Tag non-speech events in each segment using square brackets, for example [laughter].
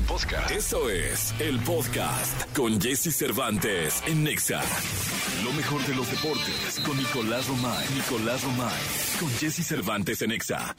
podcast. Eso es el podcast con Jesse Cervantes en Nexa. Lo mejor de los deportes con Nicolás Romay. Nicolás Romay. Con Jesse Cervantes en Nexa.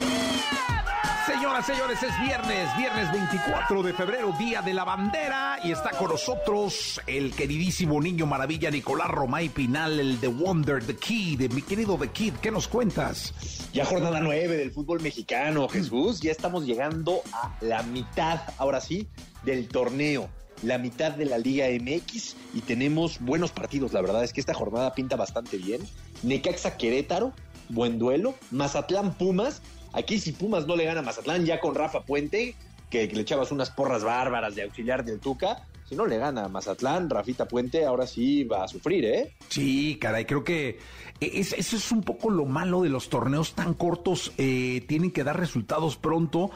Señoras, señores, es viernes, viernes 24 de febrero, día de la bandera, y está con nosotros el queridísimo niño maravilla Nicolás Romay Pinal, el The Wonder, The Kid, mi querido The Kid, ¿qué nos cuentas? Ya jornada 9 del fútbol mexicano, Jesús, ya estamos llegando a la mitad, ahora sí, del torneo la mitad de la Liga MX y tenemos buenos partidos. La verdad es que esta jornada pinta bastante bien. Necaxa Querétaro, buen duelo. Mazatlán Pumas. Aquí si Pumas no le gana a Mazatlán ya con Rafa Puente, que, le echabas unas porras bárbaras de auxiliar del Tuca, si no le gana a Mazatlán, Rafita Puente ahora sí va a sufrir, ¿eh? Sí, caray, creo que es- eso es un poco lo malo de los torneos tan cortos. eh, tienen que dar resultados pronto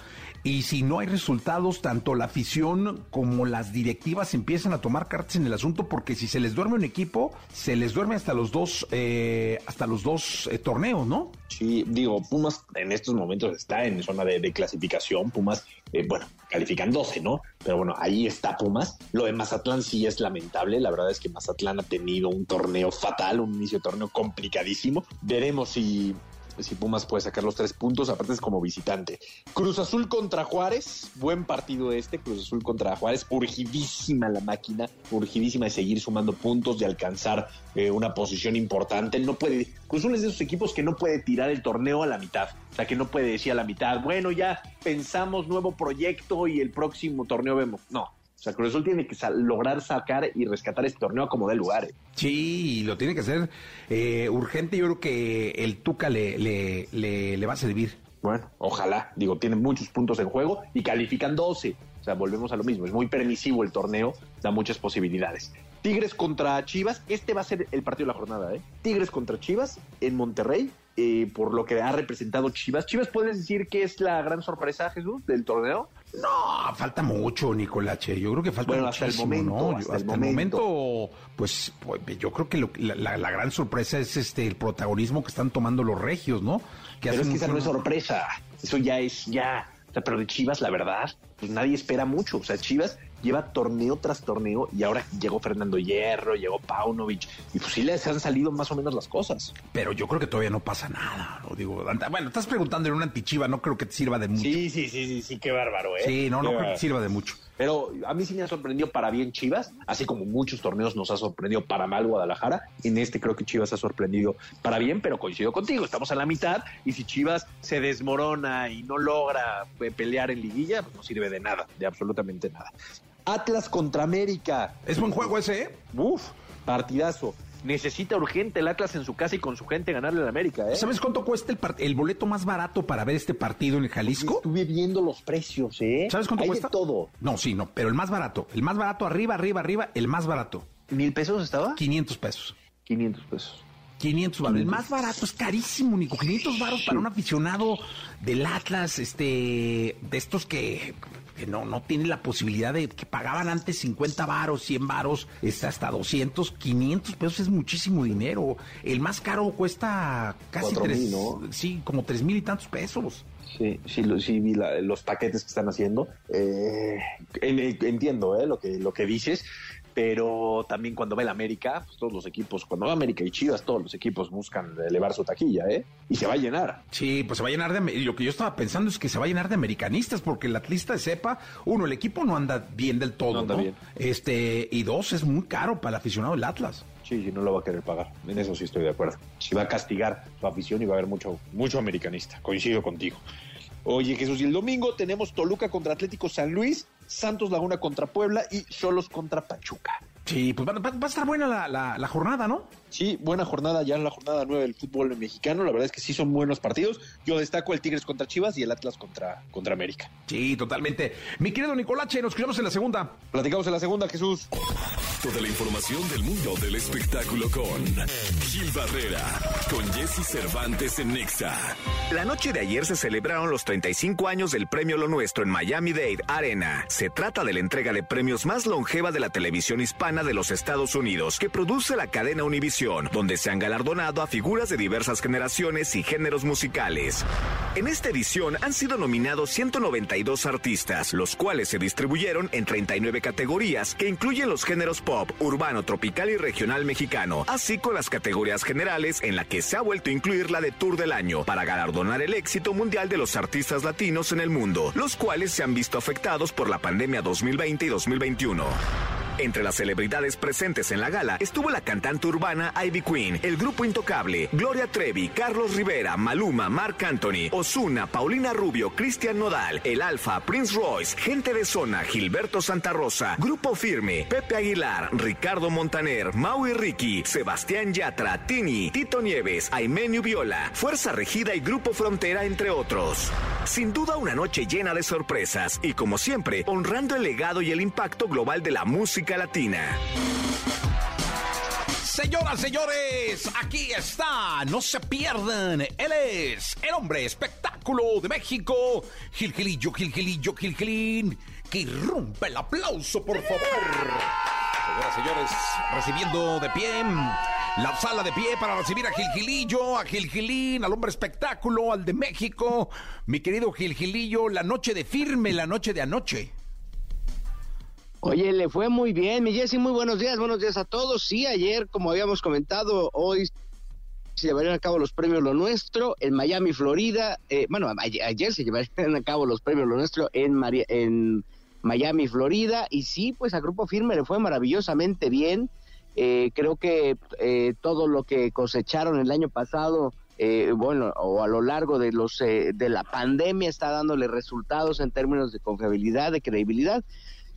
y si no hay resultados, tanto la afición como las directivas empiezan a tomar cartas en el asunto porque si se les duerme un equipo, se les duerme hasta los dos, eh, hasta los dos eh, torneos, ¿no? Sí, digo, Pumas en estos momentos está en zona de, de clasificación. Pumas, eh, bueno, califican 12, ¿no? Pero bueno, ahí está Pumas. Lo de Mazatlán sí es lamentable. La verdad es que Mazatlán ha tenido un torneo fatal, un inicio de torneo complicadísimo. Veremos si, si Pumas puede sacar los tres puntos, aparte es como visitante. Cruz Azul contra Juárez, buen partido este, Cruz Azul contra Juárez, urgidísima la máquina, urgidísima de seguir sumando puntos, de alcanzar eh, una posición importante. No puede, Cruz Azul es de esos equipos que no puede tirar el torneo a la mitad, o sea que no puede decir a la mitad, bueno, ya pensamos nuevo proyecto y el próximo torneo vemos. No. O sea, Cruz Azul tiene que lograr sacar y rescatar este torneo como de lugar. Sí, y lo tiene que hacer eh, urgente. Yo creo que el Tuca le, le, le, le va a servir. Bueno, ojalá. Digo, tienen muchos puntos en juego y califican 12. O sea, volvemos a lo mismo. Es muy permisivo el torneo, da muchas posibilidades. Tigres contra Chivas. Este va a ser el partido de la jornada, ¿eh? Tigres contra Chivas en Monterrey. eh, por lo que ha representado Chivas. Chivas, ¿puedes decir que es la gran sorpresa, Jesús, del torneo? No, falta mucho, Nicolache. Yo creo que falta Bueno, hasta el muchísimo, momento, ¿no? hasta Hasta, el momento. momento, pues, pues, yo creo que lo- la, la- gran sorpresa es este el protagonismo que están tomando los regios, ¿no? Pero es que esa no es sorpresa. Eso ya es ya. O sea, pero de Chivas, la verdad, pues nadie espera mucho. O sea, Chivas lleva torneo tras torneo y ahora llegó Fernando Hierro, llegó Paunovic y pues sí les han salido más o menos las cosas. Pero yo creo que todavía no pasa nada, ¿no? Digo, bueno, estás preguntando en una antichiva, no creo que te sirva de mucho. Sí, sí, sí, sí, sí, qué bárbaro, ¿eh? Sí, no, no creo que te sirva de mucho. Pero a mí sí me ha sorprendido para bien Chivas, así como muchos torneos nos ha sorprendido para mal Guadalajara. En este creo que Chivas ha sorprendido para bien, pero coincido contigo, estamos a la mitad y si Chivas se desmorona y no logra eh, pelear en liguilla, pues no sirve de nada, de absolutamente nada. Atlas contra América. Es buen juego ese, ¿eh? Uf, partidazo. Necesita urgente el Atlas en su casa y con su gente ganarle al América, ¿eh? ¿Sabes cuánto cuesta el, boleto más barato para ver este partido en el Jalisco? Estuve viendo los precios, ¿eh? ¿Sabes cuánto Hay cuesta? De todo. No, sí, no, pero el más barato. El más barato, arriba, arriba, arriba, el más barato. ¿Mil pesos estaba? 500 pesos. 500 pesos. 500 baros. El más barato es carísimo, Nico. 500 baros para un aficionado del Atlas, este, de estos que, que no, no tienen la posibilidad de que pagaban antes 50 varos, 100 varos, hasta 200, 500 pesos es muchísimo dinero. El más caro cuesta casi Cuatro tres, mil, ¿no? sí, como tres mil y tantos pesos. Sí, sí, sí vi la- los paquetes que están haciendo. Eh, en- entiendo eh, lo, que, lo que dices, pero también cuando va el América, pues todos los equipos, cuando va América y Chivas, todos los equipos buscan elevar su taquilla, ¿eh? Y se va a llenar. Sí, pues se va a llenar de... Lo que yo estaba pensando es que se va a llenar de americanistas, porque el atlista de cepa, uno, el equipo no anda bien del todo, No anda ¿no? bien. Este, y dos, es muy caro para el aficionado del Atlas. Sí, sí, no lo va a querer pagar. En eso sí estoy de acuerdo. Si va a castigar su afición y va a haber mucho, mucho americanista. Coincido contigo. Oye, Jesús, y el domingo tenemos Toluca contra Atlético San Luis, Santos Laguna contra Puebla y Cholos contra Pachuca. Sí, pues va, va- a estar buena la, la- la jornada, ¿no? Sí, buena jornada ya en la jornada 9 del fútbol mexicano. La verdad es que sí son buenos partidos. Yo destaco el Tigres contra Chivas y el Atlas contra, contra América. Sí, totalmente. Mi querido Nicolache, nos escuchamos en la segunda. Platicamos en la segunda, Jesús. Toda la información del mundo del espectáculo con Gil Barrera, con Jesse Cervantes en Nexa. La noche de ayer se celebraron los 35 años del premio Lo Nuestro en Miami Dade Arena. Se trata de la entrega de premios más longeva de la televisión hispana de los Estados Unidos, que produce la cadena Univision. Donde se han galardonado a figuras de diversas generaciones y géneros musicales. En esta edición han sido nominados 192 artistas, los cuales se distribuyeron en 39 categorías que incluyen los géneros pop, urbano, tropical y regional mexicano, así con las categorías generales en la que se ha vuelto a incluir la de Tour del Año para galardonar el éxito mundial de los artistas latinos en el mundo, los cuales se han visto afectados por la pandemia 2020 y 2021. Entre las celebridades presentes en la gala estuvo la cantante urbana Ivy Queen, el grupo Intocable, Gloria Trevi, Carlos Rivera, Maluma, Mark Anthony, Osuna, Paulina Rubio, Cristian Nodal, El Alfa, Prince Royce, Gente de Zona, Gilberto Santa Rosa, Grupo Firme, Pepe Aguilar, Ricardo Montaner, Maui Ricky, Sebastián Yatra, Tini, Tito Nieves, Aimenio Viola, Fuerza Regida y Grupo Frontera, entre otros. Sin duda una noche llena de sorpresas y como siempre, honrando el legado y el impacto global de la música latina. Señoras, señores, aquí está, no se pierdan. Él es el hombre espectáculo de México, Gilgilillo, Gilgilillo, Gilgilín, que irrumpe el aplauso, por favor. Señoras, señores, recibiendo de pie la sala de pie para recibir a Gilgilillo, a Gilgilín, al hombre espectáculo, al de México. Mi querido Gilgilillo, la noche de firme, la noche de anoche. Oye, le fue muy bien, mi Jessy, muy buenos días, buenos días a todos. Sí, ayer, como habíamos comentado, hoy se llevarían a cabo los premios Lo Nuestro en Miami, Florida. Eh, bueno, ayer se llevarían a cabo los premios Lo Nuestro en, Miami, Florida. Y sí, pues a Grupo Firme le fue maravillosamente bien. Eh, creo que eh, todo lo que cosecharon el año pasado, bueno, o a lo largo de los de la pandemia está dándole resultados en términos de confiabilidad, de credibilidad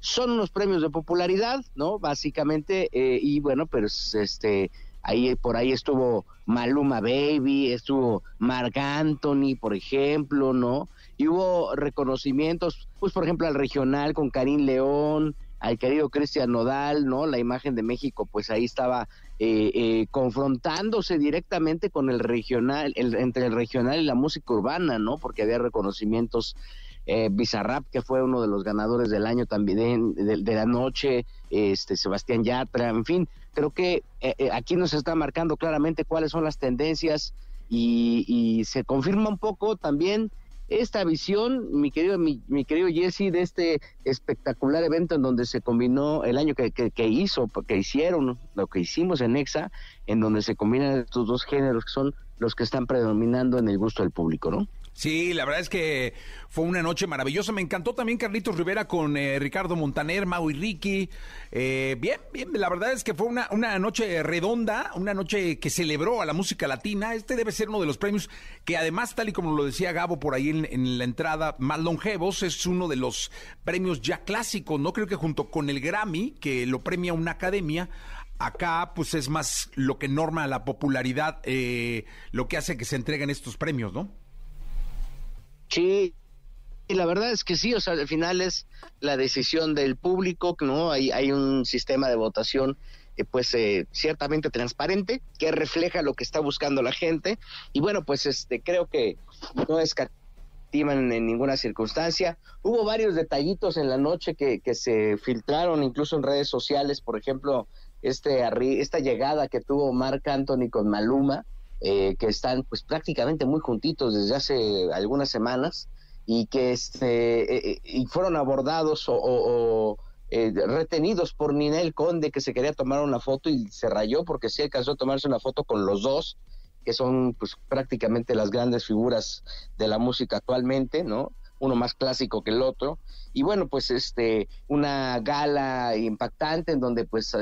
son unos premios de popularidad, ¿no? Básicamente, eh, y bueno, pues este, ahí por ahí estuvo Maluma Baby, estuvo Marc Anthony, por ejemplo, ¿no? Y hubo reconocimientos, pues por ejemplo al regional con Karim León, al querido Cristian Nodal, ¿no? La imagen de México, pues ahí estaba eh, eh, confrontándose directamente con el regional, entre el regional y la música urbana, ¿no? Porque había reconocimientos eh, Bizarrap, que fue uno de los ganadores del año también, de, la noche, este Sebastián Yatra, en fin, creo que eh, eh, aquí nos está marcando claramente cuáles son las tendencias y, se confirma un poco también esta visión, mi querido, mi, querido Jesse, de este espectacular evento en donde se combinó el año que, que, que, hizo, que hicieron, lo que hicimos en EXA, en donde se combinan estos dos géneros que son los que están predominando en el gusto del público, ¿no? Sí, la verdad es que fue una noche maravillosa. Me encantó también Carlitos Rivera con eh, Ricardo Montaner, Mau y Ricky. Eh, bien, bien, la verdad es que fue una, una noche redonda, una noche que celebró a la música latina. Este debe ser uno de los premios que además, tal y como lo decía Gabo por ahí en, en la entrada, más longevos, es uno de los premios ya clásicos, ¿no? Creo que junto con el Grammy, que lo premia una academia, acá pues es más lo que norma la popularidad, eh, lo que hace que se entreguen estos premios, ¿no? Sí, y la verdad es que sí, o sea, al final es la decisión del público, ¿no? Hay, hay un sistema de votación eh, pues eh, ciertamente transparente que refleja lo que está buscando la gente y bueno, pues este creo que no escatiman en ninguna circunstancia. Hubo varios detallitos en la noche que, se filtraron incluso en redes sociales, por ejemplo, este esta llegada que tuvo Marc Anthony con Maluma, eh, que están pues prácticamente muy juntitos desde hace algunas semanas y que este, eh, eh, y fueron abordados o, retenidos por Ninel Conde que se quería tomar una foto y se rayó porque sí alcanzó a tomarse una foto con los dos que son pues prácticamente las grandes figuras de la música actualmente, ¿no? Uno más clásico que el otro. Y bueno, pues este, una gala impactante en donde pues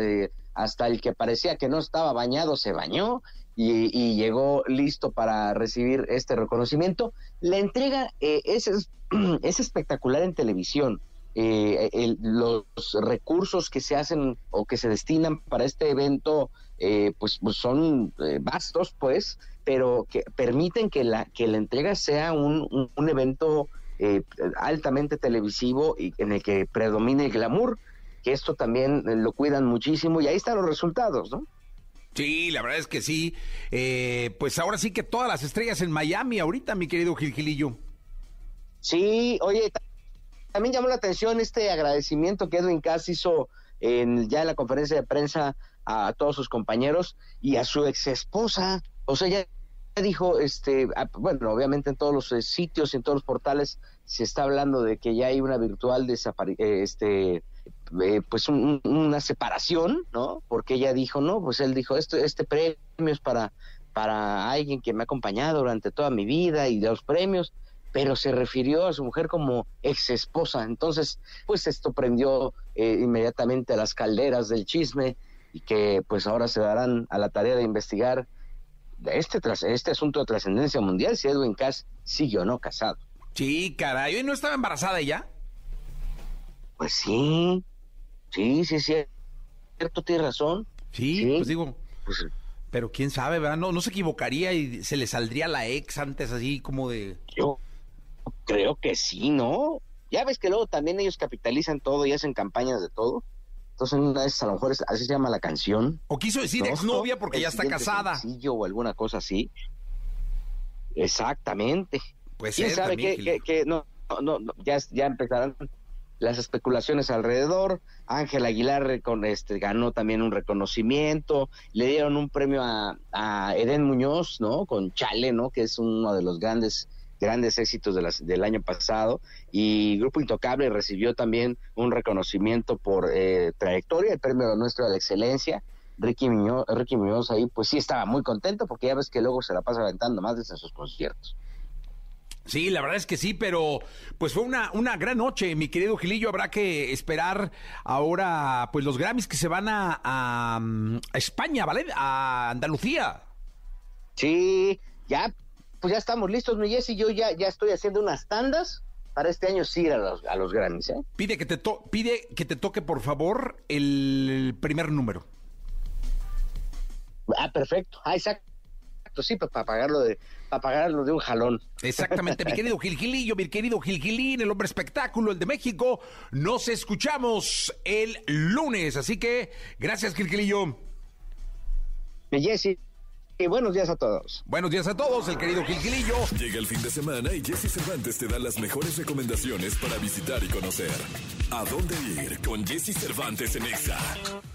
hasta el que parecía que no estaba bañado se bañó y, llegó listo para recibir este reconocimiento. La entrega eh, es, es, [clears throat] espectacular en televisión. Eh, los recursos que se hacen o que se destinan para este evento eh, pues, pues, son vastos pues pero que permiten que la que la entrega sea un, un, evento altamente televisivo y en el que predomine el glamour que esto también lo cuidan muchísimo y ahí están los resultados no Sí, la verdad es que sí. Eh, pues ahora sí que todas las estrellas en Miami ahorita, mi querido Gilgilillo. Sí, oye, también llamó la atención este agradecimiento que Edwin Cass hizo en, ya en la conferencia de prensa a todos sus compañeros y a su ex esposa. O sea, ya dijo, este, bueno, obviamente en todos los eh, sitios, en todos los portales se está hablando de que ya hay una virtual desaparición, eh, este, eh, pues una separación, ¿no? Porque ella dijo, no, pues él dijo, este, este premio es para, para alguien que me ha acompañado durante toda mi vida y los premios, pero se refirió a su mujer como ex esposa. Entonces, pues esto prendió inmediatamente a las calderas del chisme y que pues ahora se darán a la tarea de investigar este, este asunto de trascendencia mundial, si Edwin Cass sigue o no casado. Sí, caray, ¿y no estaba embarazada ella? Pues sí, sí, sí, sí, cierto, tiene razón. Sí, pues digo, pues, pero quién sabe, ¿verdad? No, no se equivocaría y se le saldría la ex antes así como de... Yo creo que sí, ¿no? Ya ves que luego también ellos capitalizan todo y hacen campañas de todo. Entonces, una vez a lo mejor así se llama la canción. O quiso decir exnovia porque ya está casada. O alguna cosa así. Exactamente. Pues ¿Quién sabe que, no, no, ya, ya empezarán las especulaciones alrededor. Ángel Aguilar este, ganó también un reconocimiento. Le dieron un premio a, a Eden Muñoz, ¿no? Con Chale, ¿no? Que es uno de los grandes grandes éxitos de del año pasado y Grupo Intocable recibió también un reconocimiento por eh, trayectoria, el premio nuestro de la excelencia. Ricky Muñoz, Ricky Muñoz ahí pues sí estaba muy contento porque ya ves que luego se la pasa aventando más desde sus conciertos. Sí, la verdad es que sí, pero pues fue una, una gran noche, mi querido Gilillo. Habrá que esperar ahora pues los Grammys que se van a, a, a España, ¿vale? A Andalucía. Sí, ya pues ya estamos listos, mi Jessy. Yo ya, ya estoy haciendo unas tandas para este año sí ir a los, a los Grammys. ¿eh? Pide, que te pide que te toque, por favor, el primer número. Ah, perfecto. Ah, exacto. Sí, pues, para pagarlo de, para pagarlo de un jalón. Exactamente, mi querido Gilgilillo, mi querido Gilgilín, el hombre espectáculo, el de México. Nos escuchamos el lunes, así que gracias, Gilgilillo. Mi Jessy, y buenos días a todos. Buenos días a todos, el querido Gilgilillo. Llega el fin de semana y Jesse Cervantes te da las mejores recomendaciones para visitar y conocer. ¿A dónde ir con Jesse Cervantes en Exa?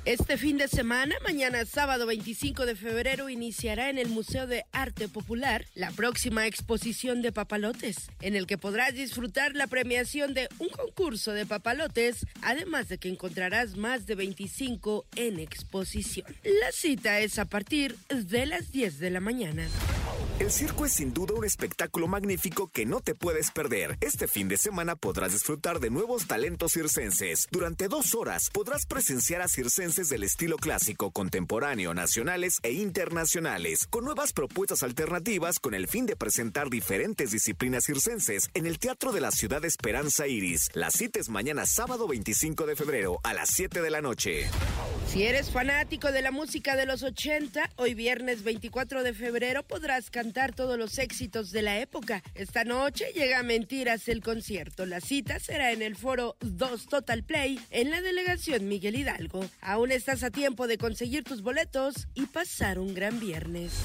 Este fin de semana, mañana sábado 25 de febrero, iniciará en el Museo de Arte Popular la próxima exposición de papalotes, en el que podrás disfrutar la premiación de un concurso de papalotes, además de que encontrarás más de 25 en exposición. La cita es a partir de las 10 de la mañana. El circo es sin duda un espectáculo magnífico que no te puedes perder. Este fin de semana podrás disfrutar de nuevos talentos circenses. Durante dos horas podrás presenciar a circenses del estilo clásico, contemporáneo, nacionales e internacionales, con nuevas propuestas alternativas con el fin de presentar diferentes disciplinas circenses en el Teatro de la Ciudad Esperanza Iris. La cita es mañana sábado 25 de febrero a las 7 de la noche. Si eres fanático de la música de los 80, hoy viernes 24 de febrero podrás cantar todos los éxitos de la época. Esta noche llega Mentiras el concierto. La cita será en el foro 2 Total Play en la delegación Miguel Hidalgo. Aún estás a tiempo de conseguir tus boletos y pasar un gran viernes.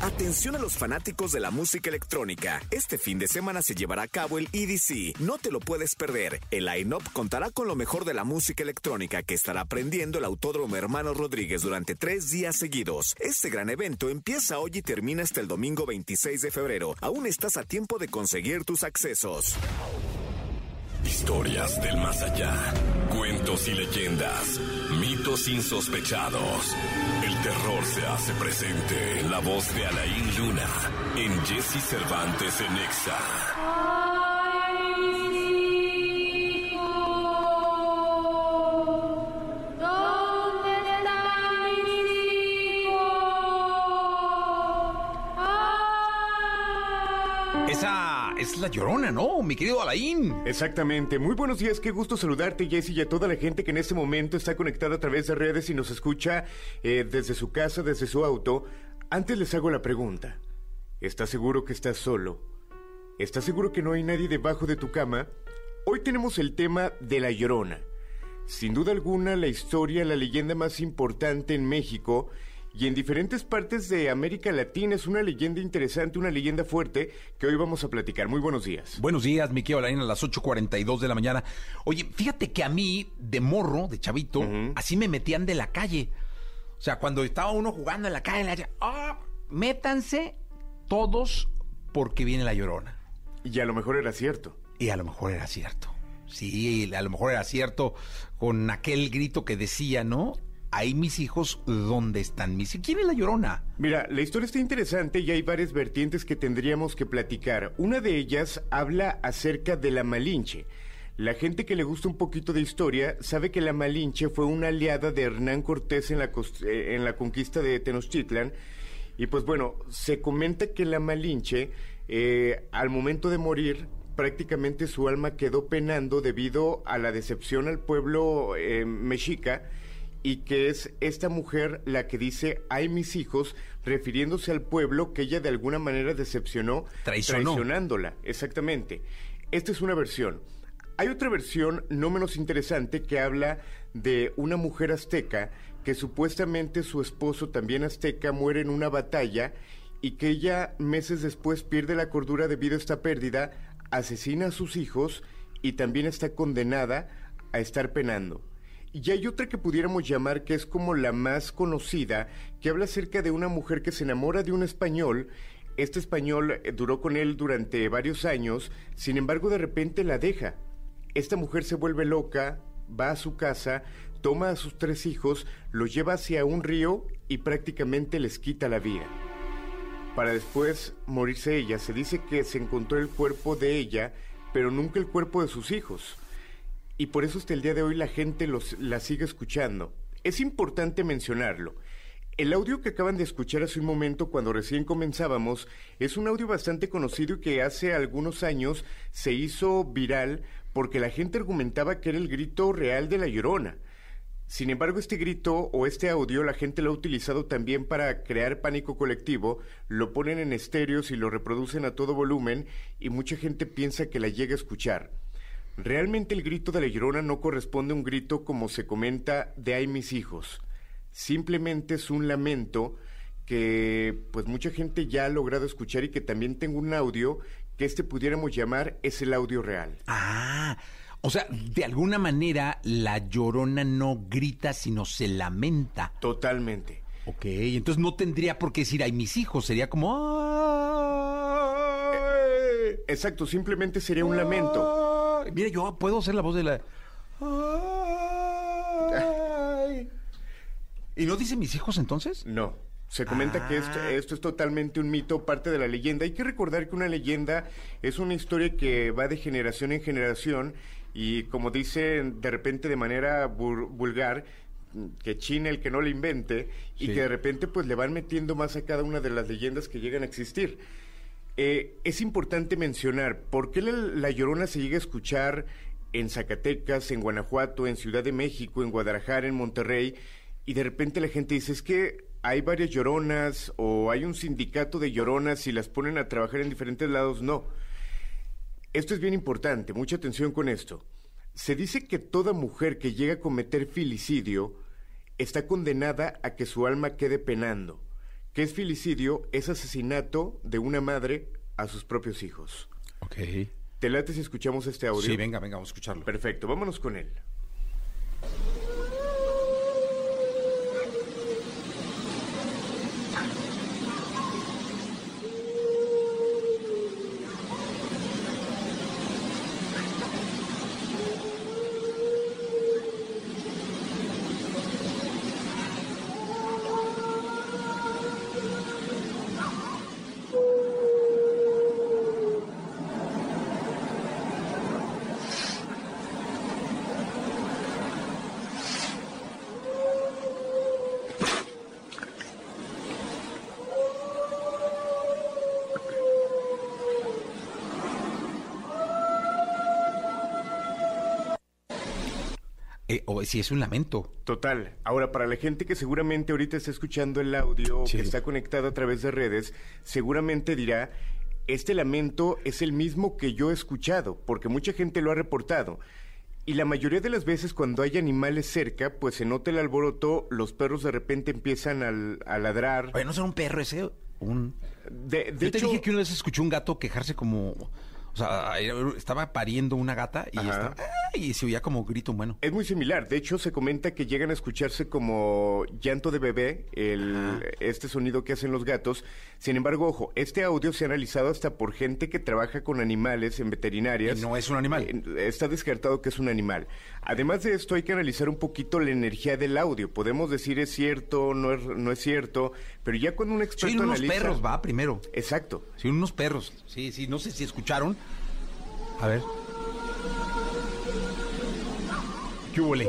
Atención a los fanáticos de la música electrónica. Este fin de semana se llevará a cabo el EDC. No te lo puedes perder. El line-up contará con lo mejor de la música electrónica que estará aprendiendo el Autódromo Hermano Rodríguez durante tres días seguidos. Este gran evento empieza hoy y termina hasta el domingo 26 de febrero. Aún estás a tiempo de conseguir tus accesos. Historias del más allá, cuentos y leyendas, mitos insospechados. El terror se hace presente en la voz de Alain Luna, en Jesse Cervantes en Exa. Es la llorona, ¿no? Mi querido Alain. Exactamente. Muy buenos días, qué gusto saludarte, Jesse, y a toda la gente que en este momento está conectada a través de redes y nos escucha eh, desde su casa, desde su auto. Antes les hago la pregunta. ¿Estás seguro que estás solo? ¿Estás seguro que no hay nadie debajo de tu cama? Hoy tenemos el tema de la llorona. Sin duda alguna, la historia, la leyenda más importante en México y en diferentes partes de América Latina es una leyenda interesante, una leyenda fuerte que hoy vamos a platicar. Muy buenos días. Buenos días, mi querido Alain, a las 8.42 de la mañana. Oye, fíjate que a mí, de morro, de chavito, así me metían de la calle. O sea, cuando estaba uno jugando en la calle, la... ¡ah! métanse todos porque viene la llorona. Y a lo mejor era cierto. Y a lo mejor era cierto. Sí, a lo mejor era cierto con aquel grito que decía, ¿no? Ahí mis hijos, ¿dónde están mis hijos? ¿Quién es la llorona? Mira, la historia está interesante y hay varias vertientes que tendríamos que platicar. Una de ellas habla acerca de la Malinche. La gente que le gusta un poquito de historia sabe que la Malinche fue una aliada de Hernán Cortés en la, eh, en la conquista de Tenochtitlan. Y pues bueno, se comenta que la Malinche, eh, al momento de morir, prácticamente su alma quedó penando debido a la decepción al pueblo eh, mexica y que es esta mujer la que dice, ay mis hijos, refiriéndose al pueblo que ella de alguna manera decepcionó, traicionándola. Exactamente. Esta es una versión. Hay otra versión no menos interesante que habla de una mujer azteca que supuestamente su esposo también azteca muere en una batalla y que ella meses después pierde la cordura debido a esta pérdida, asesina a sus hijos y también está condenada a estar penando. Y hay otra que pudiéramos llamar que es como la más conocida, que habla acerca de una mujer que se enamora de un español. Este español eh, duró con él durante varios años, sin embargo de repente la deja esta mujer se vuelve loca, va a su casa, toma a sus tres hijos, los lleva hacia un río y prácticamente les quita la vida. Para después morirse ella, se dice que se encontró el cuerpo de ella, pero nunca el cuerpo de sus hijos. Y por eso hasta el día de hoy la gente los, la sigue escuchando. Es importante mencionarlo. El audio que acaban de escuchar hace un momento cuando recién comenzábamos es un audio bastante conocido y que hace algunos años se hizo viral porque la gente argumentaba que era el grito real de la llorona. Sin embargo, este grito o este audio la gente lo ha utilizado también para crear pánico colectivo, lo ponen en estéreos y lo reproducen a todo volumen y mucha gente piensa que la llega a escuchar. Realmente el grito de la llorona no corresponde a un grito como se comenta de ay mis hijos. Simplemente es un lamento que pues mucha gente ya ha logrado escuchar y que también tengo un audio que este pudiéramos llamar es el audio real. Ah, o sea, de alguna manera la llorona no grita, sino se lamenta. Totalmente. Ok, entonces no tendría por qué decir, ay, mis hijos, sería como... Exacto, simplemente sería un lamento. Mira, yo puedo hacer la voz de la... ¿Y no dice mis hijos entonces? No. Se comenta que esto, ah. esto, es totalmente un mito, parte de la leyenda. Hay que recordar que una leyenda es una historia que va de generación en generación y como dicen de repente de manera vulgar, que China el que no la invente y que de repente pues le van metiendo más a cada una de las leyendas que llegan a existir. Eh, es importante mencionar por qué la, la, Llorona se llega a escuchar en Zacatecas, en Guanajuato, en Ciudad de México, en Guadalajara, en Monterrey, y de repente la gente dice, es que hay varias lloronas o hay un sindicato de lloronas y las ponen a trabajar en diferentes lados. No. Esto es bien importante, mucha atención con esto. Se dice que toda mujer que llega a cometer filicidio está condenada a que su alma quede penando. ¿Qué es filicidio? Es asesinato de una madre a sus propios hijos. Ok. ¿Te late si escuchamos este audio? Sí, venga, venga, vamos a escucharlo. Perfecto, vámonos con él. Si es un lamento. Total. Ahora, para la gente que seguramente ahorita está escuchando el audio, que está conectado a través de redes, seguramente dirá, este lamento es el mismo que yo he escuchado, porque mucha gente lo ha reportado. Y la mayoría de las veces cuando hay animales cerca, pues se nota el alboroto, los perros de repente empiezan a, ladrar. Oye, ¿no será un perro ese? Un... De, yo te dije que una vez escuché un gato quejarse como O sea, estaba pariendo una gata y, estaba, y se oía como grito humano. Es muy similar. De hecho, se comenta que llegan a escucharse como llanto de bebé, el, este sonido que hacen los gatos. Sin embargo, ojo, este audio se ha analizado hasta por gente que trabaja con animales en veterinarias. no es un animal. Está descartado que es un animal. Además de esto, hay que analizar un poquito la energía del audio. Podemos decir es cierto, no es, no es cierto, pero ya cuando un experto sí, unos perros, va, primero. Exacto. Sí, unos perros. Sí, sí, no sé si escucharon a ver. ¿Qué Ahí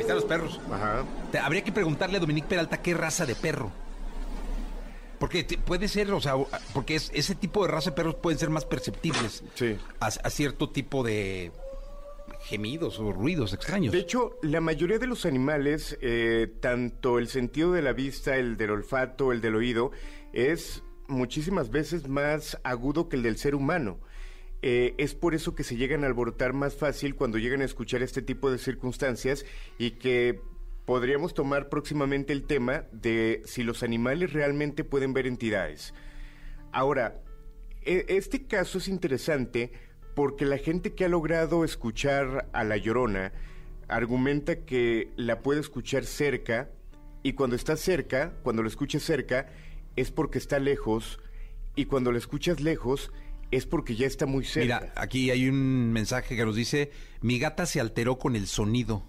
están los perros. Ajá. habría que preguntarle a Dominique Peralta qué raza de perro. Porque puede ser, o sea, porque ese tipo de raza de perros pueden ser más perceptibles sí. a, cierto tipo de gemidos o ruidos extraños. De hecho, la mayoría de los animales, eh, tanto el sentido de la vista, el del olfato, el del oído, es muchísimas veces más agudo que el del ser humano. Eh, es por eso que se llegan a alborotar más fácil cuando llegan a escuchar este tipo de circunstancias y que podríamos tomar próximamente el tema de si los animales realmente pueden ver entidades. Ahora, e, este caso es interesante porque la gente que ha logrado escuchar a la llorona argumenta que la puede escuchar cerca y cuando está cerca, cuando lo escucha cerca, es porque está lejos y cuando lo escuchas lejos es porque ya está muy cerca. Mira, aquí hay un mensaje que nos dice, mi gata se alteró con el sonido.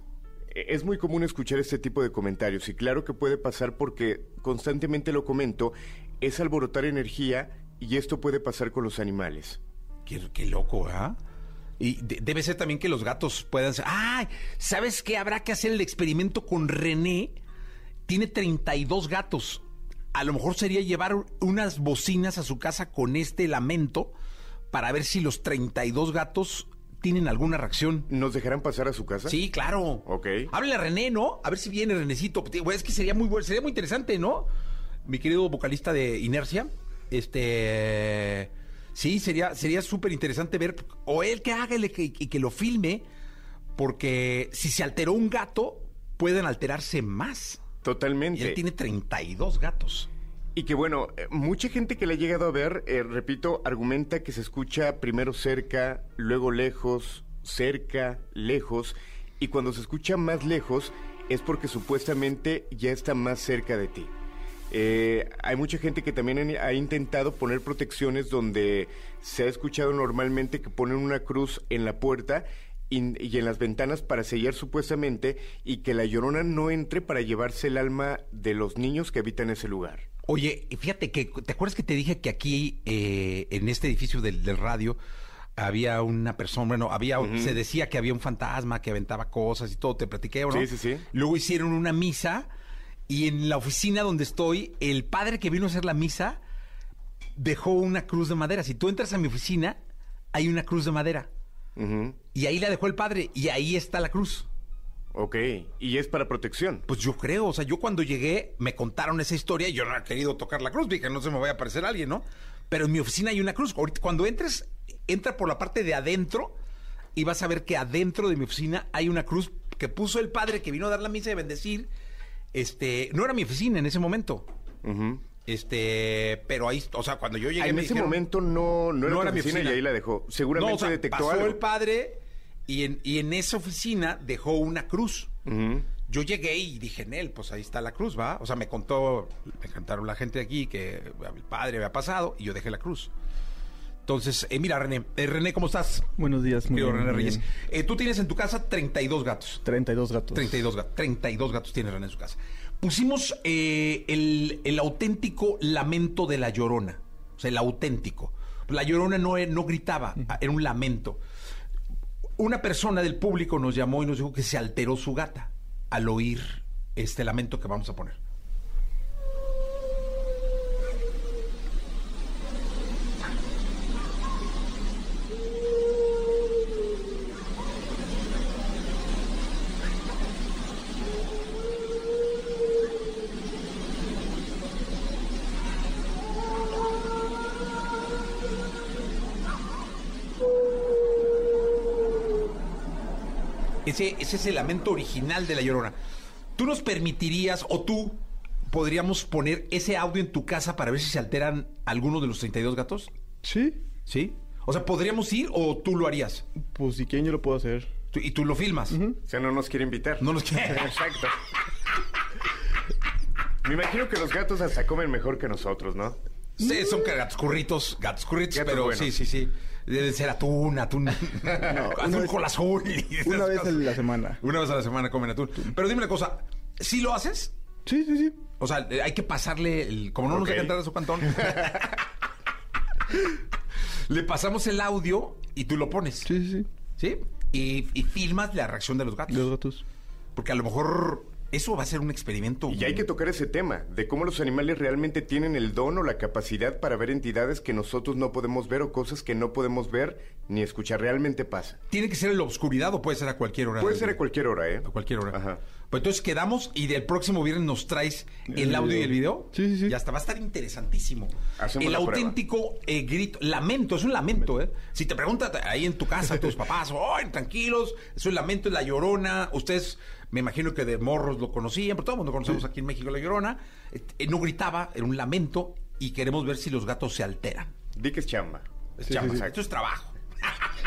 E, es muy común escuchar este tipo de comentarios y claro que puede pasar porque constantemente lo comento, es alborotar energía y esto puede pasar con los animales. Qué, loco, ¿ah? Y debe ser también que los gatos puedan ser... ¡Ay! ¿Sabes qué? Habrá que hacer el experimento con René. Tiene 32 gatos. A lo mejor sería llevar unas bocinas a su casa con este lamento para ver si los 32 gatos tienen alguna reacción. ¿Nos dejarán pasar a su casa? Sí, claro. Ok. Háblale a René, ¿no? A ver si viene Renecito. Es que sería muy sería muy interesante, ¿no? Mi querido vocalista de Inercia. Este. Sí, sería sería súper interesante ver. O él que haga y que, que lo filme. Porque si se alteró un gato, pueden alterarse más. Totalmente. Y él tiene 32 gatos. Y que bueno, eh, mucha gente que le ha llegado a ver, eh, repito, argumenta que se escucha primero cerca, luego lejos, cerca, lejos, y cuando se escucha más lejos es porque supuestamente ya está más cerca de ti. Eh, hay mucha gente que también ha intentado poner protecciones donde se ha escuchado normalmente que ponen una cruz en la puerta y, en las ventanas para sellar supuestamente y que la llorona no entre para llevarse el alma de los niños que habitan ese lugar. Oye, fíjate que, ¿te acuerdas que te dije que aquí, eh, en este edificio del, radio, había una persona, bueno, había, se decía que había un fantasma que aventaba cosas y todo, te platiqué, ¿no? Sí, sí, sí. Luego hicieron una misa y en la oficina donde estoy, el padre que vino a hacer la misa dejó una cruz de madera. Si tú entras a mi oficina, hay una cruz de madera. Y ahí la dejó el padre y ahí está la cruz. Ok, ¿y es para protección? Pues yo creo, o sea, yo cuando llegué me contaron esa historia y yo no he querido tocar la cruz, dije, no se me vaya a aparecer alguien, ¿no? Pero en mi oficina hay una cruz. Ahorita, cuando entres, entra por la parte de adentro y vas a ver que adentro de mi oficina hay una cruz que puso el padre que vino a dar la misa de bendecir. Este, no era mi oficina en ese momento. Este, pero ahí, o sea, cuando yo llegué. en ese momento no, no era, mi oficina, y ahí la dejó. Seguramente detectó pasó el padre y en, y en esa oficina dejó una cruz. Yo llegué y dije, Nel, pues ahí está la cruz, ¿va? O sea, me contó, me contaron la gente aquí que el padre había pasado y yo dejé la cruz. Entonces, eh, mira, René. Eh, René, ¿cómo estás? Buenos días, muy René Reyes. Eh, tú tienes en tu casa 32 gatos. 32 gatos. 32 gatos. 32 gatos tiene René en su casa. Pusimos el, el, auténtico lamento de la llorona. O sea, el auténtico. La llorona no, no gritaba, era un lamento una persona del público nos llamó y nos dijo que se alteró su gata al oír este lamento que vamos a poner. Ese, es el lamento original de La Llorona. ¿Tú nos permitirías o tú podríamos poner ese audio en tu casa para ver si se alteran algunos de los 32 gatos? Sí. ¿Sí? O sea, ¿podríamos ir o tú lo harías? Pues si quieren yo lo puedo hacer. Tú- Y tú lo filmas. O sea, no nos quiere invitar. No nos quiere. [laughs] Exacto. Me imagino que los gatos hasta comen mejor que nosotros, ¿no? Sí, son gatos curritos, gatos curritos, Gatos pero buenos. sí, sí, sí. Deben ser atún, atún. [laughs] atún vez- con azul. Una vez a la semana. Una vez a la semana comen atún. Pero dime una cosa, ¿sí lo haces? Sí, sí, sí. O sea, hay que pasarle el. Como no nos deja entrar a su cantón. [laughs] le pasamos el audio y tú lo pones. Sí, sí, sí. ¿Sí? Y, y filmas la reacción de los gatos. De los gatos. Porque a lo mejor eso va a ser un experimento. Y hay que tocar ese tema, de cómo los animales realmente tienen el don o la capacidad para ver entidades que nosotros no podemos ver o cosas que no podemos ver ni escuchar. Realmente pasa. ¿Tiene que ser en la oscuridad o puede ser a cualquier hora? Puede ser a cualquier hora, ¿eh? A cualquier hora. Ajá. Pues entonces quedamos y del próximo viernes nos traes el, El audio y el video. Sí, sí, sí. Y hasta va a estar interesantísimo. Hacemos el auténtico eh, grito, lamento, es un lamento, ¿eh? Si te preguntan ahí en tu casa, tus [laughs] papás, ¡ay, tranquilos! Es un lamento, es la llorona. Ustedes, me imagino que de morros lo conocían, pero todo el mundo conocemos aquí en México la llorona. Eh, no gritaba, era un lamento y queremos ver si los gatos se alteran. Di que es chamba. Es Sí, chamba, sí, sí. esto es trabajo. [laughs]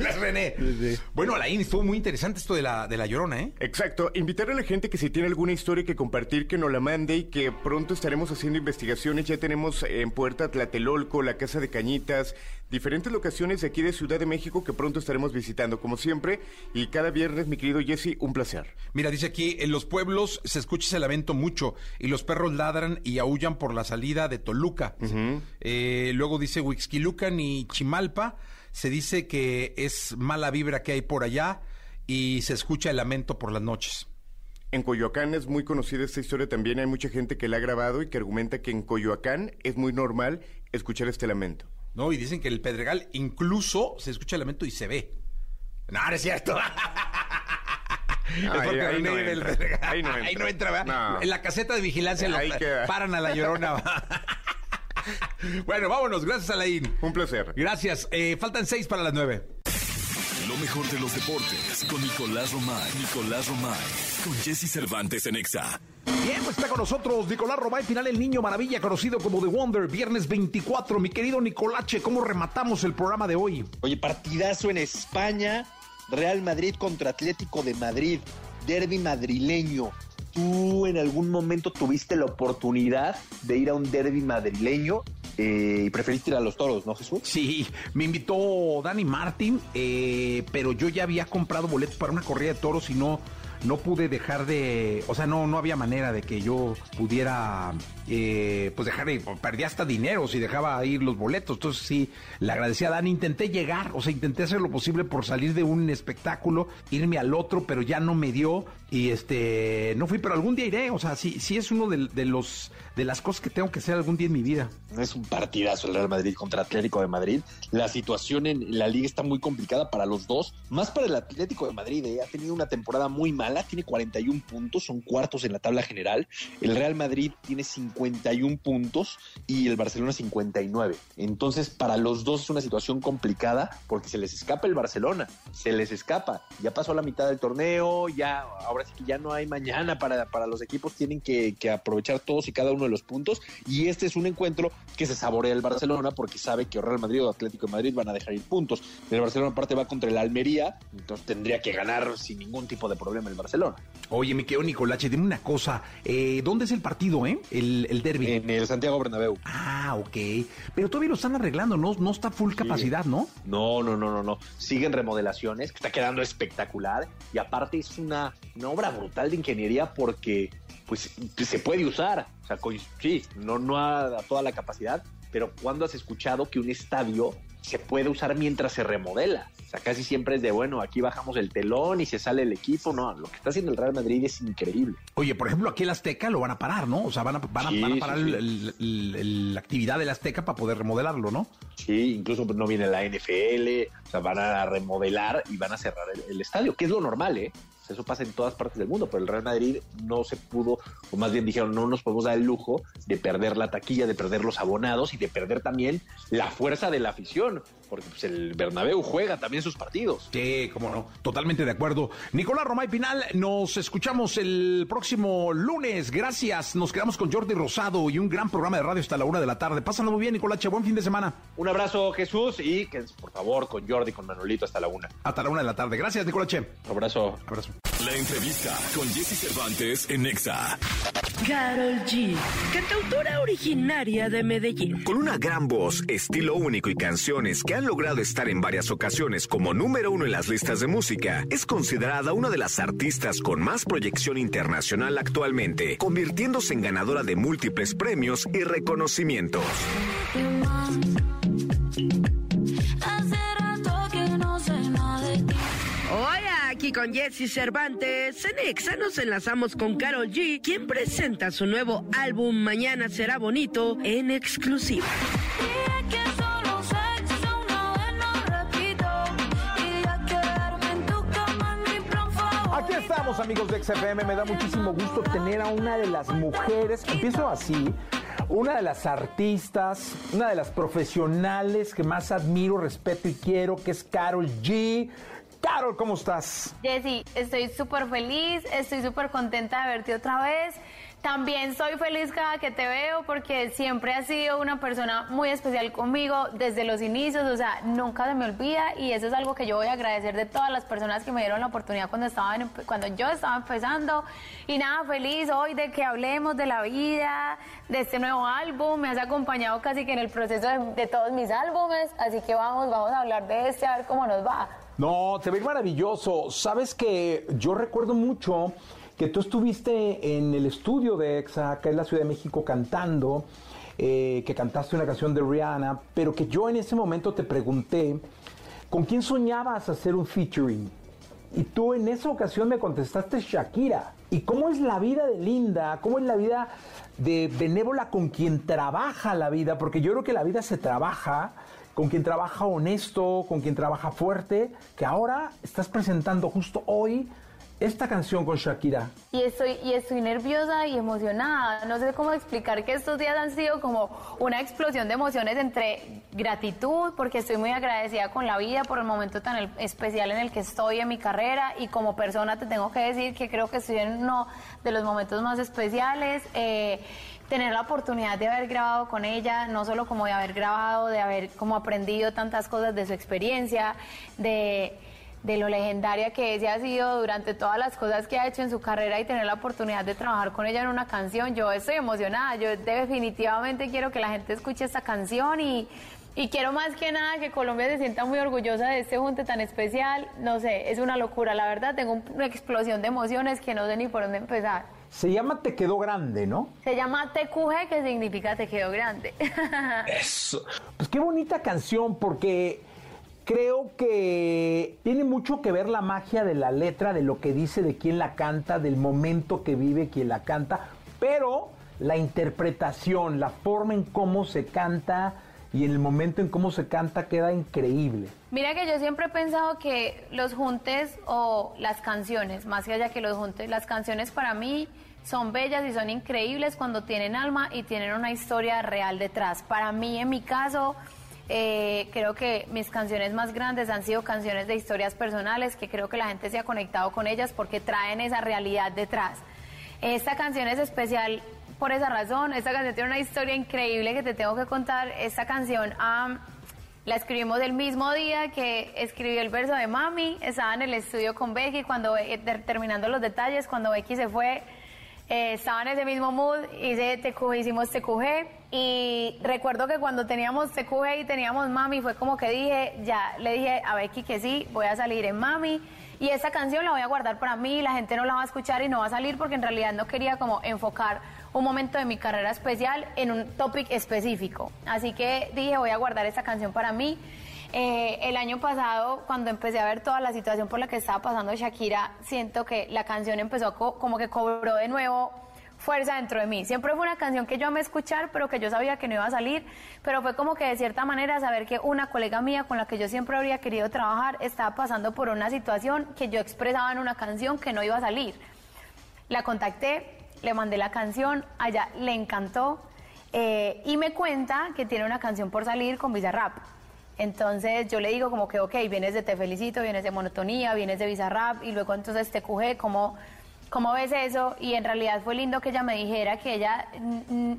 Gracias, René. Sí. Bueno, Alain, estuvo muy interesante esto de la, de la llorona, ¿eh? Exacto, invitar a la gente que si tiene alguna historia que compartir, que nos la mande y que pronto estaremos haciendo investigaciones. Ya tenemos en puerta Tlatelolco, la Casa de Cañitas, diferentes locaciones de aquí de Ciudad de México que pronto estaremos visitando, como siempre. Y cada viernes, mi querido Jesse, un placer. Mira, dice aquí, en los pueblos se escucha ese lamento mucho y los perros ladran y aullan por la salida de Toluca. Eh, luego dice Huixquilucan y Chimalpa, se dice que es mala vibra que hay por allá y se escucha el lamento por las noches. En Coyoacán es muy conocida esta historia también. Hay mucha gente que la ha grabado y que argumenta que en Coyoacán es muy normal escuchar este lamento. ¿No? Y dicen que el Pedregal incluso se escucha el lamento y se ve. No, no es cierto. [laughs] Ahí- no entra. Pedregal. Ahí no Ahí no entra. entra, ¿verdad? No. En la caseta de vigilancia queda. paran a la llorona. [laughs] [laughs] bueno, vámonos. Gracias, Alain. Un placer. Gracias. Eh, faltan seis para las nueve. Lo mejor de los deportes con Nicolás Romay. Nicolás Romay. Con Jesse Cervantes en Exa. Bien, pues está con nosotros Nicolás Romay, final el niño maravilla, conocido como The Wonder, viernes 24. Mi querido Nicolache, ¿cómo rematamos el programa de hoy? Oye, partidazo en España, Real Madrid contra Atlético de Madrid, derby madrileño. ¿Tú en algún momento tuviste la oportunidad de ir a un derby madrileño eh, y preferiste ir a los toros, no Jesús? Sí, me invitó Dani Martin, eh, pero yo ya había comprado boletos para una corrida de toros y no, no pude dejar de, o sea, no, no había manera de que yo pudiera, eh, pues dejar de, perdía hasta dinero si dejaba ir los boletos. Entonces sí, le agradecí a Dani, intenté llegar, o sea, intenté hacer lo posible por salir de un espectáculo, irme al otro, pero ya no me dio y este, no fui, pero algún día iré, o sea, sí, sí es uno de, los, de las cosas que tengo que hacer algún día en mi vida. Es un partidazo el Real Madrid contra Atlético de Madrid. La situación en la liga está muy complicada para los dos, más para el Atlético de Madrid. eh. Ha tenido una temporada muy mala, tiene 41 puntos, son cuartos en la tabla general. El Real Madrid tiene 51 puntos y el Barcelona 59. Entonces, para los dos es una situación complicada porque se les escapa el Barcelona, se les escapa. Ya pasó la mitad del torneo, ya ahora sí que ya no hay mañana para, para los equipos, tienen que, que aprovechar todos y cada uno de los puntos. Y este es un encuentro que se saborea el Barcelona porque sabe que Real Madrid o Atlético de Madrid van a dejar ir puntos. El Barcelona aparte va contra el Almería, entonces tendría que ganar sin ningún tipo de problema el Barcelona. Oye, mi querido Nicolache, dime una cosa, eh, ¿dónde es el partido, eh? El, el derby. En el Santiago Bernabéu. Ah, ok. Pero todavía lo están arreglando, ¿no? No está full capacidad, ¿no? No, no, no, no, no. Siguen remodelaciones, que está quedando espectacular. Y aparte es una, una obra brutal de ingeniería porque pues se puede usar. O sea, sí, no, no a, a toda la capacidad, pero ¿cuándo has escuchado que un estadio se puede usar mientras se remodela? O sea, casi siempre es de, bueno, aquí bajamos el telón y se sale el equipo. No, lo que está haciendo el Real Madrid es increíble. Oye, por ejemplo, aquí el Azteca lo van a parar, ¿no? O sea, van a, van a, Sí, van a sí, parar sí. la actividad del Azteca para poder remodelarlo, ¿no? Sí, incluso no viene la NFL, o sea, van a remodelar y van a cerrar el, el estadio, que es lo normal, ¿eh? Eso pasa en todas partes del mundo, pero el Real Madrid no se pudo, o más bien dijeron, no nos podemos dar el lujo de perder la taquilla, de perder los abonados y de perder también la fuerza de la afición, porque pues, el Bernabéu juega también sus partidos. Sí, cómo no, totalmente de acuerdo. Nicolás Romay Pinal, nos escuchamos el próximo lunes. Gracias. Nos quedamos con Jordi Rosado y un gran programa de radio hasta la una de la tarde. Pásalo muy bien, Nicolache. Buen fin de semana. Un abrazo, Jesús, y que por favor con Jordi, con Manolito hasta la una. Hasta la una de la tarde. Gracias, Nicolache. Un abrazo. Abrazo. La entrevista con Jesse Cervantes en Nexa. Carol G, cantautora originaria de Medellín. Con una gran voz, estilo único y canciones que han logrado estar en varias ocasiones como número uno en las listas de música, es considerada una de las artistas con más proyección internacional actualmente, convirtiéndose en ganadora de múltiples premios y reconocimientos. Aquí con Jesse Cervantes, en Exa nos enlazamos con Carol G, quien presenta su nuevo álbum Mañana será bonito en exclusiva. Aquí estamos amigos de XFM, me da muchísimo gusto tener a una de las mujeres, empiezo así, una de las artistas, una de las profesionales que más admiro, respeto y quiero, que es Carol G. Carol, ¿cómo estás? Jessy, estoy súper feliz, estoy súper contenta de verte otra vez. También soy feliz cada que te veo porque siempre has sido una persona muy especial conmigo desde los inicios, o sea, nunca se me olvida y eso es algo que yo voy a agradecer de todas las personas que me dieron la oportunidad cuando, estaban, cuando yo estaba empezando. Y nada, feliz hoy de que hablemos de la vida, de este nuevo álbum, me has acompañado casi que en el proceso de, de todos mis álbumes, así que vamos, vamos a hablar de este, a ver cómo nos va. No, te ve maravilloso. Sabes que yo recuerdo mucho que tú estuviste en el estudio de EXA, acá en la Ciudad de México, cantando, eh, que cantaste una canción de Rihanna, pero que yo en ese momento te pregunté, ¿con quién soñabas hacer un featuring? Y tú en esa ocasión me contestaste Shakira. ¿Y cómo es la vida de Linda? ¿Cómo es la vida de benévola con quien trabaja la vida? Porque yo creo que la vida se trabaja con quien trabaja honesto, con quien trabaja fuerte, que ahora estás presentando justo hoy esta canción con Shakira. Y estoy, y estoy nerviosa y emocionada. No sé cómo explicar que estos días han sido como una explosión de emociones entre gratitud, porque estoy muy agradecida con la vida por el momento tan especial en el que estoy en mi carrera y como persona te tengo que decir que creo que estoy en uno de los momentos más especiales. Eh, tener la oportunidad de haber grabado con ella, no solo como de haber grabado, de haber como aprendido tantas cosas de su experiencia, de de lo legendaria que ella ha sido durante todas las cosas que ha hecho en su carrera y tener la oportunidad de trabajar con ella en una canción. Yo estoy emocionada, yo definitivamente quiero que la gente escuche esta canción y, y quiero más que nada que Colombia se sienta muy orgullosa de este junte tan especial. No sé, es una locura, la verdad, tengo una explosión de emociones que no sé ni por dónde empezar. Se llama Te quedó grande, ¿no? Se llama TQG, que significa Te quedo grande. [laughs] Eso. Pues qué bonita canción, porque creo que tiene mucho que ver la magia de la letra, de lo que dice, de quién la canta, del momento que vive quien la canta, pero la interpretación, la forma en cómo se canta y en el momento en cómo se canta queda increíble. Mira que yo siempre he pensado que los juntes o las canciones, más que allá que los juntes, las canciones para mí son bellas y son increíbles cuando tienen alma y tienen una historia real detrás. Para mí, en mi caso, eh, creo que mis canciones más grandes han sido canciones de historias personales que creo que la gente se ha conectado con ellas porque traen esa realidad detrás. Esta canción es especial por esa razón. Esta canción tiene una historia increíble que te tengo que contar. Esta canción am, la escribimos el mismo día que escribió el verso de Mami. Estaba en el estudio con Becky cuando eh, ter- terminando los detalles, cuando Becky se fue. eh, estaba en ese mismo mood, hice TQG, hicimos TQG y recuerdo que cuando teníamos TQG y teníamos Mami fue como que dije, ya le dije a Becky que sí, voy a salir en Mami y esta canción la voy a guardar para mí, la gente no la va a escuchar y no va a salir porque en realidad no quería como enfocar un momento de mi carrera especial en un topic específico. Así que dije, voy a guardar esta canción para mí. Eh, el año pasado, cuando empecé a ver toda la situación por la que estaba pasando Shakira, siento que la canción empezó a co- como que cobró de nuevo fuerza dentro de mí. Siempre fue una canción que yo amé escuchar, pero que yo sabía que no iba a salir, pero fue como que de cierta manera saber que una colega mía con la que yo siempre habría querido trabajar estaba pasando por una situación que yo expresaba en una canción que no iba a salir. La contacté, le mandé la canción, a ella le encantó eh, y me cuenta que tiene una canción por salir con Bizarrap. Entonces yo le digo como que, ok, vienes de Te Felicito, vienes de Monotonía, vienes de Bizarrap y luego entonces te cuje como ¿Cómo ves eso? Y en realidad fue lindo que ella me dijera que ella,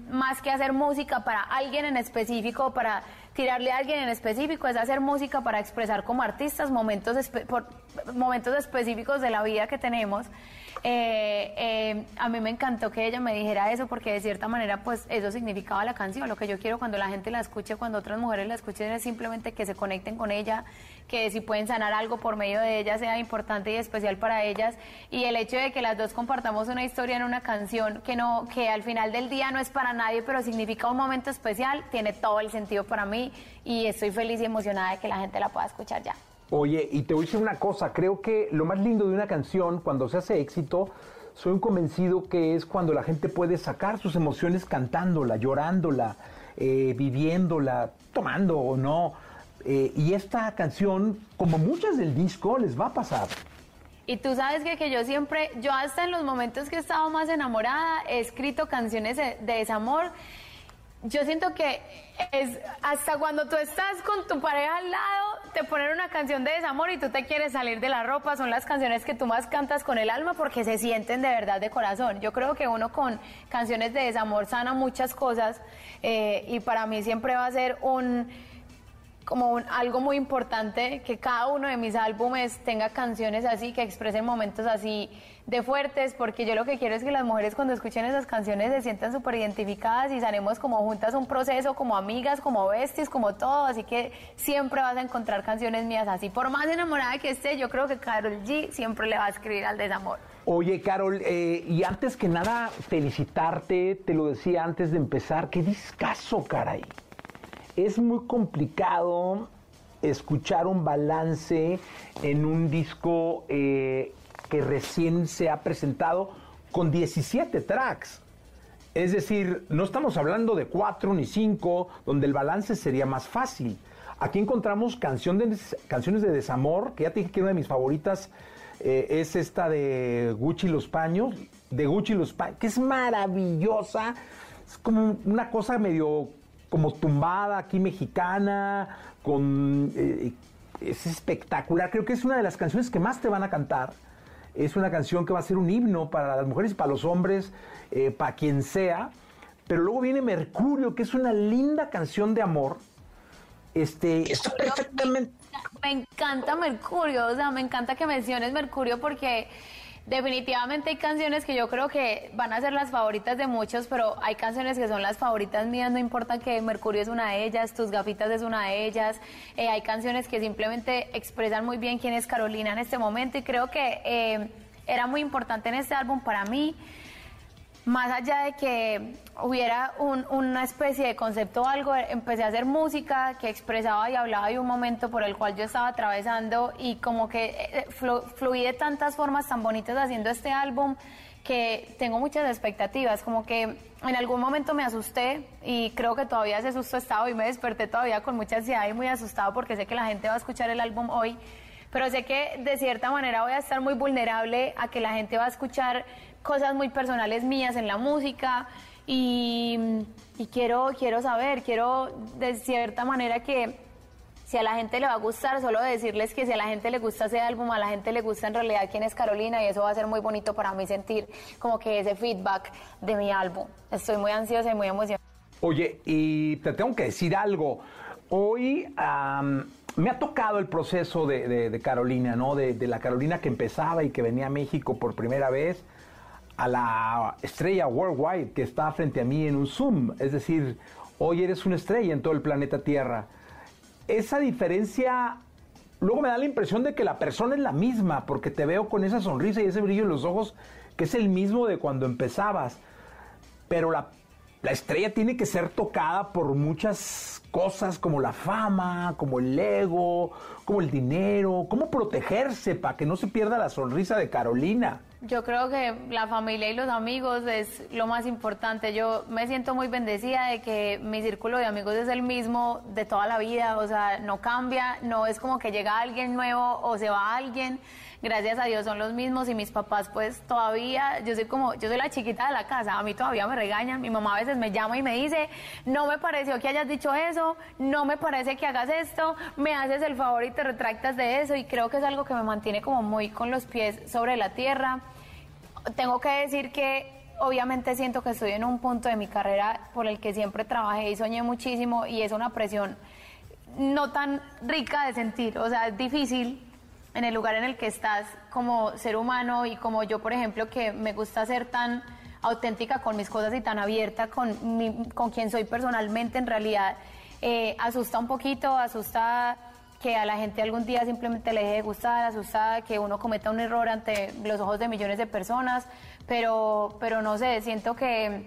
más que hacer música para alguien en específico, para tirarle a alguien en específico, es hacer música para expresar como artistas momentos, por, momentos específicos de la vida que tenemos. Eh, eh, a mí me encantó que ella me dijera eso porque de cierta manera pues eso significaba la canción. Lo que yo quiero cuando la gente la escuche, cuando otras mujeres la escuchen es simplemente que se conecten con ella, que si pueden sanar algo por medio de ella sea importante y especial para ellas. Y el hecho de que las dos compartamos una historia en una canción que no, que al final del día no es para nadie, pero significa un momento especial, tiene todo el sentido para mí y estoy feliz y emocionada de que la gente la pueda escuchar ya. Oye, y te voy a decir una cosa, creo que lo más lindo de una canción cuando se hace éxito, soy un convencido que es cuando la gente puede sacar sus emociones cantándola, llorándola, eh, viviéndola, tomando o no. Eh, y esta canción, como muchas del disco, les va a pasar. Y tú sabes que, que yo siempre, yo hasta en los momentos que he estado más enamorada, he escrito canciones de desamor yo siento que es hasta cuando tú estás con tu pareja al lado, te ponen una canción de desamor y tú te quieres salir de la ropa, son las canciones que tú más cantas con el alma porque se sienten de verdad de corazón. Yo creo que uno con canciones de desamor sana muchas cosas eh, y para mí siempre va a ser un como algo muy importante que cada uno de mis álbumes tenga canciones así, que expresen momentos así de fuertes, porque yo lo que quiero es que las mujeres cuando escuchen esas canciones se sientan súper identificadas y sanemos como juntas un proceso, como amigas, como besties, como todo, así que siempre vas a encontrar canciones mías así. Por más enamorada que esté, yo creo que Carol G siempre le va a escribir al desamor. Oye, Carol, eh, y antes que nada, felicitarte, te lo decía antes de empezar, qué discazo, caray es muy complicado escuchar un balance en un disco eh, que recién se ha presentado con 17 tracks. Es decir, no estamos hablando de cuatro ni cinco, donde el balance sería más fácil. Aquí encontramos canciones de desamor, que ya te dije que una de mis favoritas eh, es esta de Gucci los paños, de Gucci los paños, que es maravillosa. Es como una cosa medio como tumbada aquí mexicana, con... Eh, es espectacular, creo que es una de las canciones que más te van a cantar. Es una canción que va a ser un himno para las mujeres y para los hombres, eh, para quien sea. Pero luego viene Mercurio, que es una linda canción de amor. Este, está perfectamente. Me encanta Mercurio, o sea, me encanta que menciones Mercurio porque Definitivamente hay canciones que yo creo que van a ser las favoritas de muchos, pero hay canciones que son las favoritas mías, no importa que Mercurio es una de ellas, Tus Gafitas es una de ellas, eh, hay canciones que simplemente expresan muy bien quién es Carolina en este momento y creo que eh, era muy importante en este álbum para mí más allá de que hubiera una especie de concepto o algo, empecé a hacer música que expresaba y hablaba de un momento por el cual yo estaba atravesando y como que eh, fluí de tantas formas tan bonitas haciendo este álbum que tengo muchas expectativas, como que en algún momento me asusté y creo que todavía ese susto estado y me desperté todavía con mucha ansiedad y muy asustado porque sé que la gente va a escuchar el álbum hoy, pero sé que de cierta manera voy a estar muy vulnerable a que la gente va a escuchar cosas muy personales mías en la música y, quiero, quiero saber, quiero de cierta manera que si a la gente le va a gustar, solo decirles que si a la gente le gusta ese álbum, a la gente le gusta en realidad quién es Carolina y eso va a ser muy bonito para mí sentir como que ese feedback de mi álbum. Estoy muy ansiosa y muy emocionada. Oye, y te tengo que decir algo. Hoy me ha tocado el proceso de, Carolina, ¿no? De, la Carolina que empezaba y que venía a México por primera vez a la estrella worldwide que está frente a mí en un Zoom. Es decir, hoy eres una estrella en todo el planeta Tierra. Esa diferencia, luego me da la impresión de que la persona es la misma, porque te veo con esa sonrisa y ese brillo en los ojos, que es el mismo de cuando empezabas. Pero la la estrella tiene que ser tocada por muchas cosas como la fama, como el ego, como el dinero, cómo protegerse para que no se pierda la sonrisa de Carolina. Yo creo que la familia y los amigos es lo más importante. Yo me siento muy bendecida de que mi círculo de amigos es el mismo de toda la vida, o sea, no cambia, no es como que llega alguien nuevo o se va alguien gracias a Dios son los mismos y mis papás pues todavía, yo soy como, yo soy la chiquita de la casa, a mí todavía me regañan, mi mamá a veces me llama y me dice, no me pareció que hayas dicho eso, no me parece que hagas esto, me haces el favor y te retractas de eso y creo que es algo que me mantiene como muy con los pies sobre la tierra. Tengo que decir que obviamente siento que estoy en un punto de mi carrera por el que siempre trabajé y soñé muchísimo y es una presión no tan rica de sentir, o sea, es difícil en el lugar en el que estás como ser humano y como yo, por ejemplo, que me gusta ser tan auténtica con mis cosas y tan abierta con, con quien soy personalmente, en realidad eh, asusta un poquito, asusta que a la gente algún día simplemente le deje de gustar, asusta que uno cometa un error ante los ojos de millones de personas, pero, pero no sé, siento que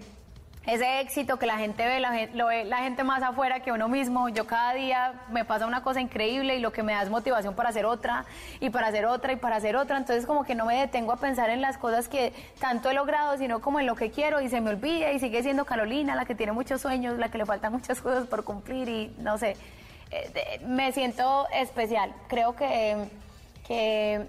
ese éxito que la gente ve, la lo ve la gente más afuera que uno mismo. Yo cada día me pasa una cosa increíble y lo que me da es motivación para hacer otra y para hacer otra y para hacer otra. Entonces como que no me detengo a pensar en las cosas que tanto he logrado, sino como en lo que quiero y se me olvida y sigue siendo Carolina, la que tiene muchos sueños, la que le faltan muchas cosas por cumplir y no sé, eh, me siento especial. Creo que, que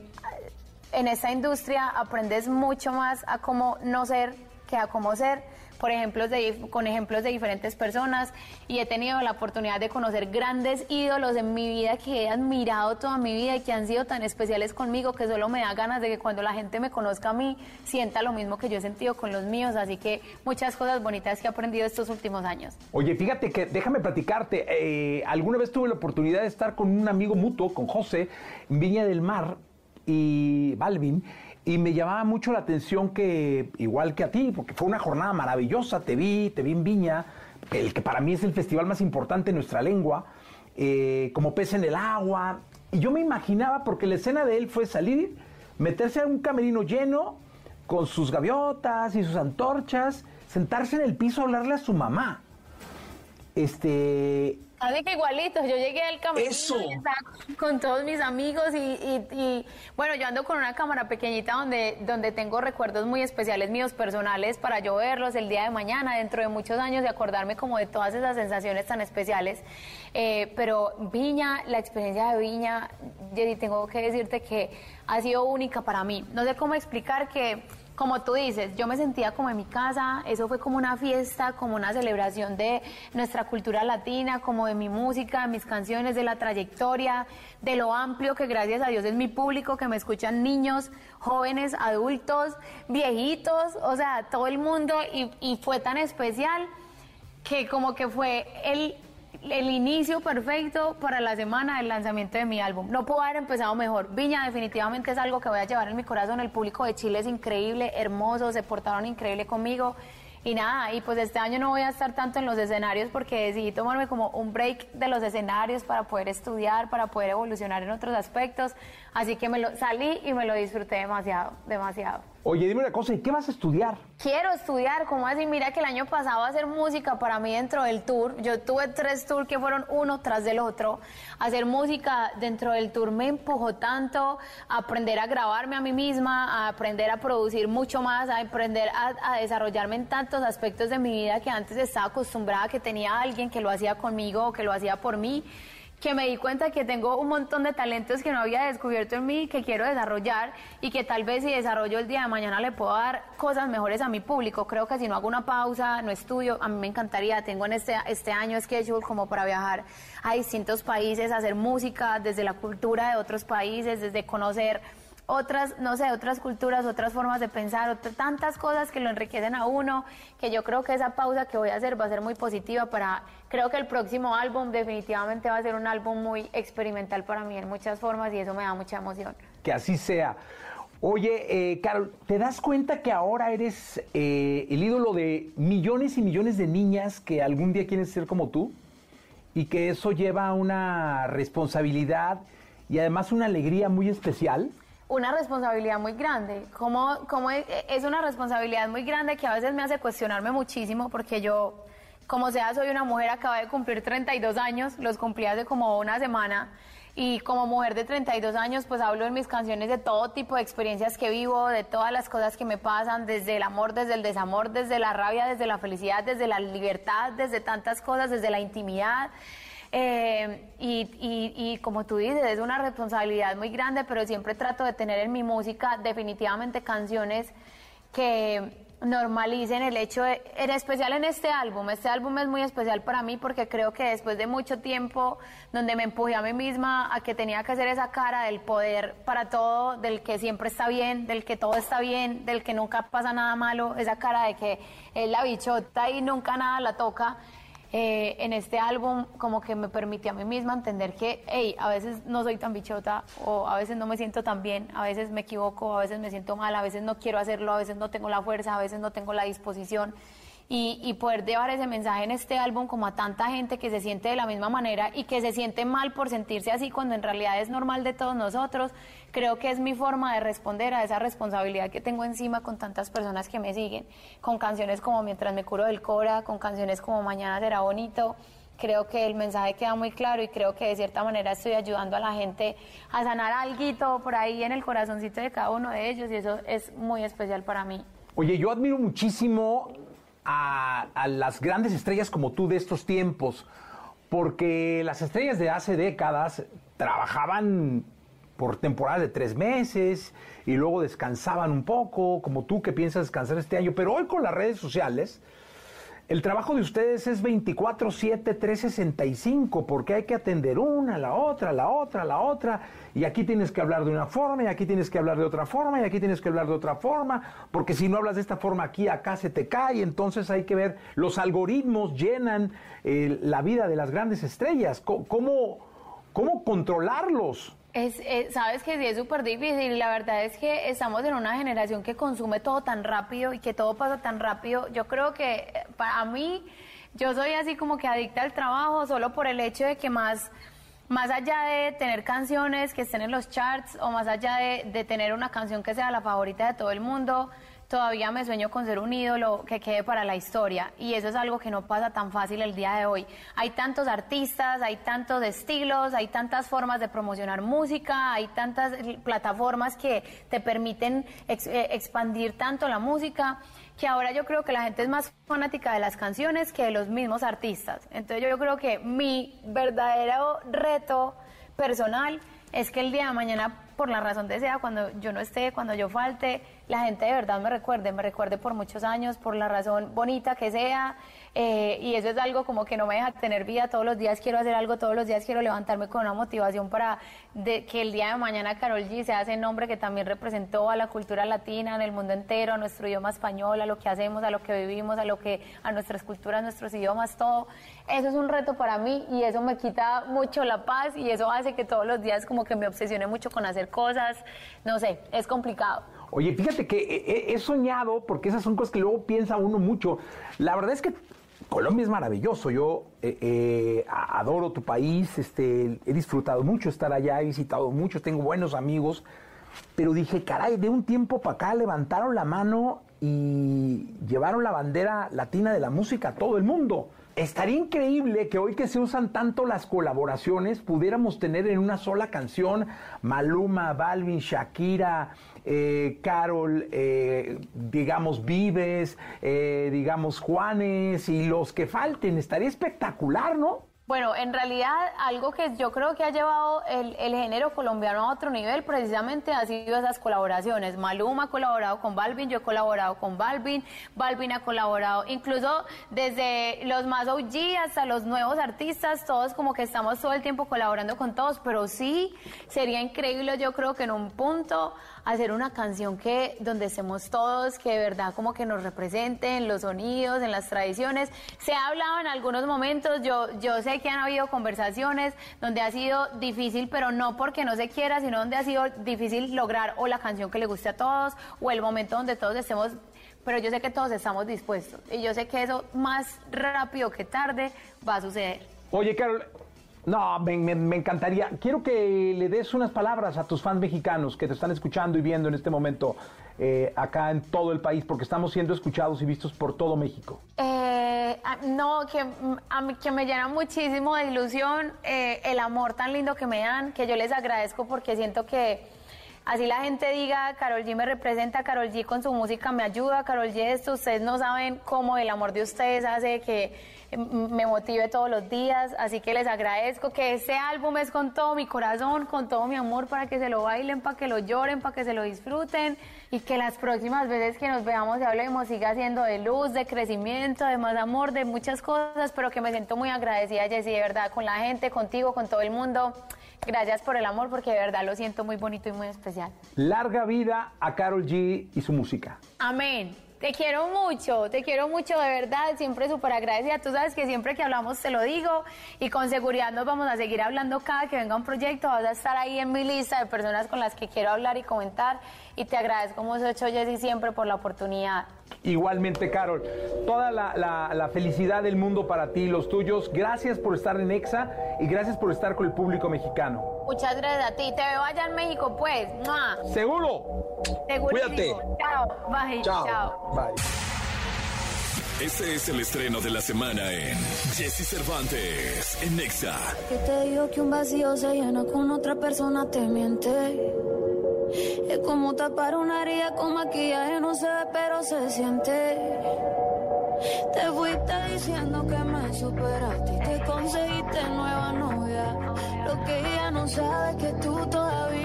en esta industria aprendes mucho más a cómo no ser que a cómo ser por ejemplos con ejemplos de diferentes personas y he tenido la oportunidad de conocer grandes ídolos en mi vida que he admirado toda mi vida y que han sido tan especiales conmigo que solo me da ganas de que cuando la gente me conozca a mí sienta lo mismo que yo he sentido con los míos. Así que muchas cosas bonitas que he aprendido estos últimos años. Oye, fíjate que déjame platicarte. Eh, alguna vez tuve la oportunidad de estar con un amigo mutuo, con José, en Viña del Mar y Balvin. Y me llamaba mucho la atención que, igual que a ti, porque fue una jornada maravillosa, te vi, te vi en Viña, el que para mí es el festival más importante en nuestra lengua, eh, como pez en el agua. Y yo me imaginaba, porque la escena de él fue salir, meterse a un camerino lleno, con sus gaviotas y sus antorchas, sentarse en el piso a hablarle a su mamá. Este, Así que igualitos, yo llegué al camerino con todos mis amigos y, bueno, yo ando con una cámara pequeñita donde, donde tengo recuerdos muy especiales míos personales para yo verlos el día de mañana, dentro de muchos años y acordarme como de todas esas sensaciones tan especiales. Eh, pero Viña, la experiencia de Viña, Jerry, tengo que decirte que ha sido única para mí. No sé cómo explicar que como tú dices, yo me sentía como en mi casa, eso fue como una fiesta, como una celebración de nuestra cultura latina, como de mi música, de mis canciones, de la trayectoria, de lo amplio que gracias a Dios es mi público, que me escuchan niños, jóvenes, adultos, viejitos, o sea, todo el mundo, y, y fue tan especial que como que fue el el inicio perfecto para la semana del lanzamiento de mi álbum. No puedo haber empezado mejor. Viña definitivamente es algo que voy a llevar en mi corazón. El público de Chile es increíble, hermoso, se portaron increíble conmigo. Y nada, y pues este año no voy a estar tanto en los escenarios porque decidí tomarme como un break de los escenarios para poder estudiar, para poder evolucionar en otros aspectos. Así que me lo salí y me lo disfruté demasiado, demasiado. Oye, dime una cosa, ¿y qué vas a estudiar? Quiero estudiar, ¿cómo así? Mira que el año pasado hacer música para mí dentro del tour, yo tuve tres tours que fueron uno tras del otro. Hacer música dentro del tour me empujó tanto a aprender a grabarme a mí misma, a aprender a producir mucho más, a aprender a, a desarrollarme en tantos aspectos de mi vida que antes estaba acostumbrada que tenía alguien que lo hacía conmigo o que lo hacía por mí que me di cuenta que tengo un montón de talentos que no había descubierto en mí, que quiero desarrollar y que tal vez si desarrollo el día de mañana le puedo dar cosas mejores a mi público. Creo que si no hago una pausa, no estudio, a mí me encantaría, tengo en este, este año schedule como para viajar a distintos países, hacer música desde la cultura de otros países, desde conocer otras, no sé, otras culturas, otras formas de pensar, tantas cosas que lo enriquecen a uno, que yo creo que esa pausa que voy a hacer va a ser muy positiva para, creo que el próximo álbum definitivamente va a ser un álbum muy experimental para mí en muchas formas y eso me da mucha emoción. Que así sea. Oye, eh, Carol, ¿te das cuenta que ahora eres eh, el ídolo de millones y millones de niñas que algún día quieren ser como tú? Y que eso lleva una responsabilidad y además una alegría muy especial. Una responsabilidad muy grande. Como, como es es una responsabilidad muy grande que a veces me hace cuestionarme muchísimo porque yo, como sea, soy una mujer, acaba de cumplir 32 años, los cumplí hace como una semana. Y como mujer de 32 años, pues hablo en mis canciones de todo tipo de experiencias que vivo, de todas las cosas que me pasan, desde el amor, desde el desamor, desde la rabia, desde la felicidad, desde la libertad, desde tantas cosas, desde la intimidad. Eh, y, y- y como tú dices, es una responsabilidad muy grande, pero siempre trato de tener en mi música definitivamente canciones que normalicen el hecho de, en especial en este álbum, este álbum es muy especial para mí porque creo que después de mucho tiempo donde me empujé a mí misma a que tenía que hacer esa cara del poder para todo, del que siempre está bien, del que todo está bien, del que nunca pasa nada malo, esa cara de que es la bichota y nunca nada la toca, eh, en este álbum como que me permitió a mí misma entender que, hey, a veces no soy tan bichota o a veces no me siento tan bien, a veces me equivoco, a veces me siento mal, a veces no quiero hacerlo, a veces no tengo la fuerza, a veces no tengo la disposición. Y, y poder llevar ese mensaje en este álbum como a tanta gente que se siente de la misma manera y que se siente mal por sentirse así cuando en realidad es normal de todos nosotros, creo que es mi forma de responder a esa responsabilidad que tengo encima con tantas personas que me siguen, con canciones como Mientras me curo del Cora, con canciones como Mañana será bonito. Creo que el mensaje queda muy claro y creo que de cierta manera estoy ayudando a la gente a sanar algo por ahí en el corazoncito de cada uno de ellos y eso es muy especial para mí. Oye, yo admiro muchísimo a, a las grandes estrellas como tú de estos tiempos, porque las estrellas de hace décadas trabajaban por temporadas de tres meses y luego descansaban un poco, como tú que piensas descansar este año, pero hoy con las redes sociales, el trabajo de ustedes es 24/7, 365, porque hay que atender una, la otra, la otra, la otra, y aquí tienes que hablar de una forma, y aquí tienes que hablar de otra forma, y aquí tienes que hablar de otra forma, porque si no hablas de esta forma aquí, acá se te cae, entonces hay que ver, los algoritmos llenan eh, la vida de las grandes estrellas, ¿cómo, cómo controlarlos? Es, es- sabes que sí es súper difícil la verdad es que estamos en una generación que consume todo tan rápido y que todo pasa tan rápido. Yo creo que eh, para mí, yo soy así como que adicta al trabajo solo por el hecho de que más, más allá de tener canciones que estén en los charts o más allá de, de tener una canción que sea la favorita de todo el mundo, todavía me sueño con ser un ídolo que quede para la historia y eso es algo que no pasa tan fácil el día de hoy. Hay tantos artistas, hay tantos estilos, hay tantas formas de promocionar música, hay tantas plataformas que te permiten eh, expandir tanto la música que ahora yo creo que la gente es más fanática de las canciones que de los mismos artistas. Entonces yo creo que mi verdadero reto personal es que el día de mañana, por la razón de sea, cuando yo no esté, cuando yo falte, la gente de verdad me recuerde, me recuerde por muchos años, por la razón bonita que sea. eh, y eso es algo como que no me deja tener vida. Todos los días quiero hacer algo, todos los días quiero levantarme con una motivación para que el día de mañana Carol G sea ese nombre que también representó a la cultura latina en el mundo entero, a nuestro idioma español, a lo que hacemos, a lo que vivimos, a lo que a nuestras culturas, nuestros idiomas, todo. Eso es un reto para mí y eso me quita mucho la paz y eso hace que todos los días como que me obsesione mucho con hacer cosas. No sé, es complicado. Oye, fíjate que he, he soñado, porque esas son cosas que luego piensa uno mucho. La verdad es que Colombia es maravilloso. Yo eh, eh, adoro tu país, este, he disfrutado mucho estar allá, he visitado mucho, tengo buenos amigos. Pero dije, caray, de un tiempo para acá levantaron la mano y llevaron la bandera latina de la música a todo el mundo. Estaría increíble que hoy que se usan tanto las colaboraciones pudiéramos tener en una sola canción Maluma, Balvin, Shakira, eh, Carol, eh, digamos Vives, eh, digamos Juanes y los que falten. Estaría espectacular, ¿no? Bueno, en realidad algo que yo creo que ha llevado el, el género colombiano a otro nivel precisamente ha sido esas colaboraciones. Maluma ha colaborado con Balvin, yo he colaborado con Balvin, Balvin ha colaborado incluso desde los más OG hasta los nuevos artistas, todos como que estamos todo el tiempo colaborando con todos, pero sí sería increíble yo creo que en un punto hacer una canción que donde estemos todos, que de verdad como que nos represente en los sonidos, en las tradiciones. Se ha hablado en algunos momentos, yo, yo sé que han habido conversaciones donde ha sido difícil, pero no porque no se quiera, sino donde ha sido difícil lograr o la canción que le guste a todos o el momento donde todos estemos pero yo sé que todos estamos dispuestos y yo sé que eso más rápido que tarde va a suceder. Oye, Carol, No, me, me- me encantaría. Quiero que le des unas palabras a tus fans mexicanos que te están escuchando y viendo en este momento eh, acá en todo el país, porque estamos siendo escuchados y vistos por todo México. Eh, no, que, que me llena muchísimo de ilusión eh, el amor tan lindo que me dan, que yo les agradezco porque siento que así la gente diga, Carol G me representa, Carol G con su música me ayuda, Carol G esto, ustedes no saben cómo el amor de ustedes hace que me motive todos los días, así que les agradezco que este álbum es con todo mi corazón, con todo mi amor para que se lo bailen, para que lo lloren, para que se lo disfruten y que las próximas veces que nos veamos y hablemos siga siendo de luz, de crecimiento, de más amor, de muchas cosas, pero que me siento muy agradecida, Jessy, de verdad, con la gente, contigo, con todo el mundo. Gracias por el amor porque de verdad lo siento muy bonito y muy especial. Larga vida a Carol G y su música. Amén. Te quiero mucho, te quiero mucho de verdad, siempre súper agradecida. Tú sabes que siempre que hablamos te lo digo y con seguridad nos vamos a seguir hablando cada que venga un proyecto. Vas a estar ahí en mi lista de personas con las que quiero hablar y comentar y te agradezco mucho, Jessy, siempre por la oportunidad. Igualmente, Carol, toda la, la- la felicidad del mundo para ti y los tuyos. Gracias por estar en EXA y gracias por estar con el público mexicano. Muchas gracias a ti. Te veo allá en México, pues. ¡Mua! ¿Seguro? Segurísimo. Cuídate. Chao. Bye. Chao. Bye. Este es el estreno de la semana en Jesse Cervantes en Nexa. Que te digo que un vacío se llena con otra persona, te miente. Como tapar una herida con maquillaje, no se ve, pero se siente. Te fuiste diciendo que me superaste y te conseguiste nueva novia. Lo que ella no sabe es que tú todavía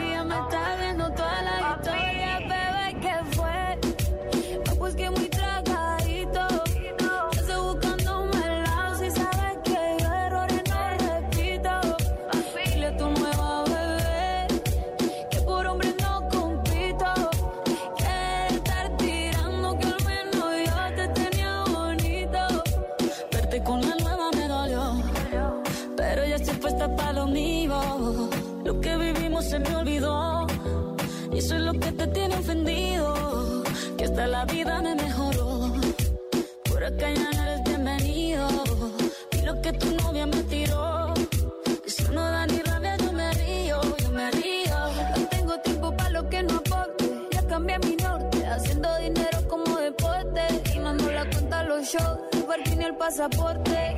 shows, el parking el pasaporte.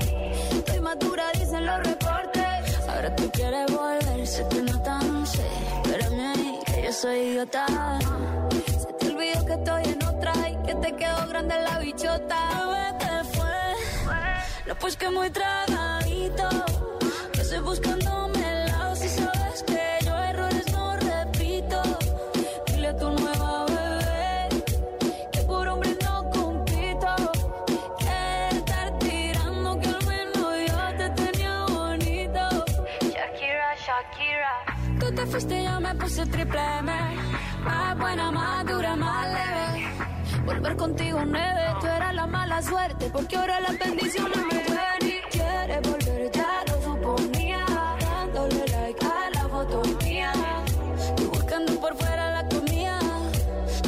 Estoy madura, dicen los reportes. Ahora tú quieres volver, te nota, no sé. Espérame ahí, que yo soy idiota. Se te olvidó que estoy en otra y que te quedó grande la bichota. Bebé, te fue. No, pues que muy tragadito. Más buena, más dura, más leve. Volver contigo nueve, tú eras la mala suerte, porque ahora las bendiciones me ven y quieres volver, ya lo suponía, dándole like a la foto mía, tú buscando por fuera la comida,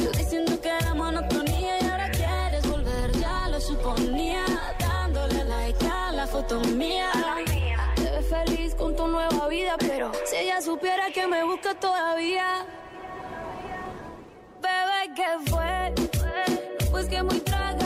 yo diciendo que era monotonía y ahora quieres volver, ya lo suponía, dándole like a la foto mía. Que me busca todavía, bebé, ¿qué fue? Pues que muy tragadito.